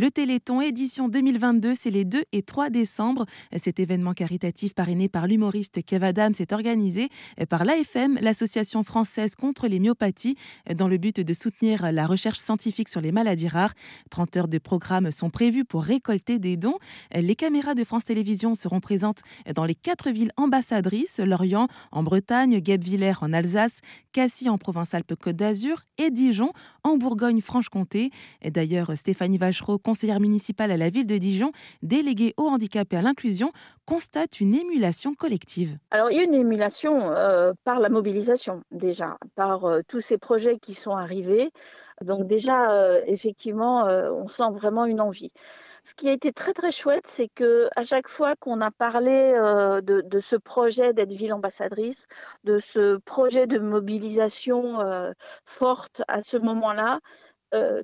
Le Téléthon édition 2022, c'est les 2 et 3 décembre. Cet événement caritatif parrainé par l'humoriste Kev Adams est organisé par l'AFM, l'Association française contre les myopathies, dans le but de soutenir la recherche scientifique sur les maladies rares. 30 heures de programme sont prévues pour récolter des dons. Les caméras de France Télévisions seront présentes dans les quatre villes ambassadrices, Lorient en Bretagne, Guebwiller en Alsace, Cassis en Provence-Alpes-Côte d'Azur et Dijon en Bourgogne-Franche-Comté. D'ailleurs, Stéphanie conseillère municipale à la ville de Dijon, déléguée au handicap et à l'inclusion, constate une émulation collective. Alors, il y a une émulation euh, par la mobilisation, déjà, par euh, tous ces projets qui sont arrivés. Donc, déjà, euh, effectivement, on sent vraiment une envie. Ce qui a été très très chouette, c'est que à chaque fois qu'on a parlé de, de, ce projet d'être ville ambassadrice, de ce projet de mobilisation forte à ce moment-là,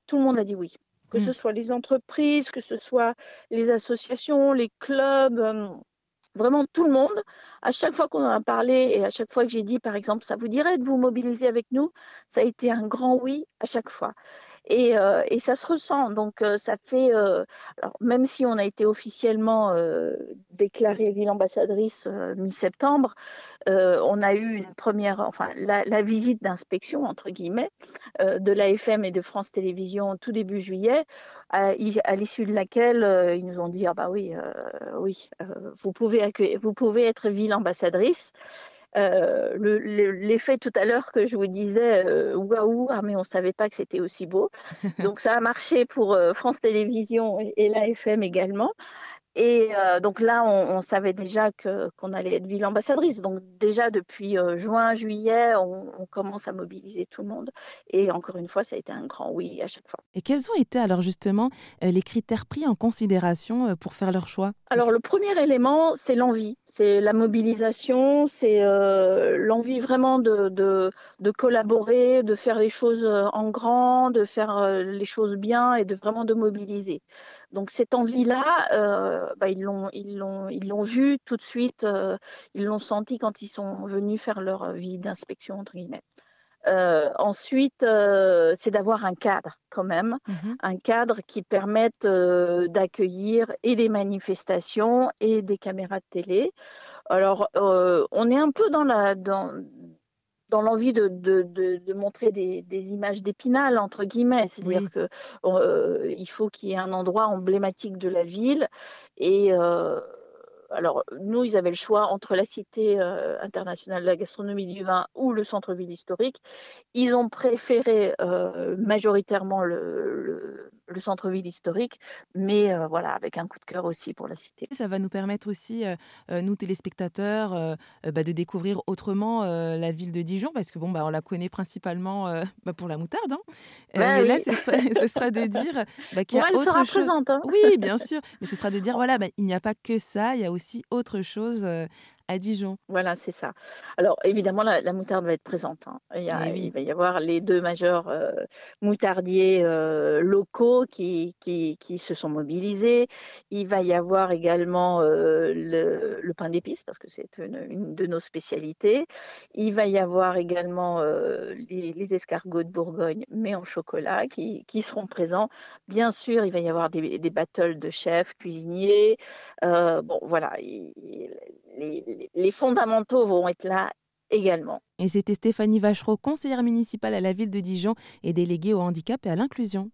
tout le monde a dit oui que ce mmh. soit les entreprises, que ce soit les associations, les clubs, vraiment tout le monde. À chaque fois qu'on en a parlé et à chaque fois que j'ai dit, par exemple, ça vous dirait de vous mobiliser avec nous, ça a été un grand oui à chaque fois. Et, euh, et, ça se ressent. Donc, euh, ça fait, euh, alors, même si on a été officiellement déclarée ville ambassadrice mi-septembre, on a eu une première, enfin, la, visite d'inspection, entre guillemets, de l'AFM et de France Télévisions tout début juillet, à, à l'issue de laquelle ils nous ont dit, ah bah oui, oui, vous, pouvez vous pouvez être ville ambassadrice. Euh, l'effet tout à l'heure que je vous disais, euh, waouh, ah, mais on ne savait pas que c'était aussi beau. Donc ça a marché pour euh, France Télévisions et, l'AFM également. Et euh, donc là, on, savait déjà qu'on allait être ville ambassadrice. Donc déjà depuis euh, juin, juillet, on, commence à mobiliser tout le monde. Et encore une fois, ça a été un grand oui à chaque fois. Et quels ont été alors justement les critères pris en considération pour faire leur choix? Alors le premier élément, c'est l'envie, c'est la mobilisation, c'est l'envie vraiment de, de, collaborer, de faire les choses en grand, de faire les choses bien et de vraiment de mobiliser. Donc cette envie-là, euh, bah, ils l'ont, ils l'ont, ils l'ont vu tout de suite, euh, ils l'ont senti quand ils sont venus faire leur vie d'inspection entre guillemets. Euh, ensuite, c'est d'avoir un cadre quand même, mmh un cadre qui permette d'accueillir et des manifestations et des caméras de télé. Alors, on est un peu dans la dans dans l'envie de, de, de, montrer des, des images d'épinal, entre guillemets. C'est-à-dire qu'il euh, faut qu'il y ait un endroit emblématique de la ville. Et euh, alors, nous, ils avaient le choix entre la Cité euh, internationale de la gastronomie du vin ou le centre-ville historique. Ils ont préféré majoritairement le le centre-ville historique, mais euh, voilà, avec un coup de cœur aussi pour la cité. Ça va nous permettre aussi, euh, euh, nous téléspectateurs, bah, de découvrir autrement la ville de Dijon, parce que bon, bah, on la connaît principalement bah, pour la moutarde. Hein. Mais là, ce sera, de dire qu'il y a elle sera présente. Hein. Oui, bien sûr. Mais ce sera de dire, voilà, il n'y a pas que ça, il y a aussi autre chose à Dijon. Voilà, c'est ça. Alors, évidemment, la, moutarde va être présente. Hein. Il, il, va y avoir les deux majeurs euh, moutardiers euh, locaux qui, qui, qui, se sont mobilisés. Il va y avoir également euh, le, pain d'épices, parce que c'est une, de nos spécialités. Il va y avoir également les, escargots de Bourgogne, mais en chocolat, qui, qui, seront présents. Bien sûr, il va y avoir des, des battles de chefs, cuisiniers. bon, voilà. les, les, fondamentaux vont être là également. Et c'était Stéphanie Vachereau, conseillère municipale à la ville de Dijon et déléguée au handicap et à l'inclusion.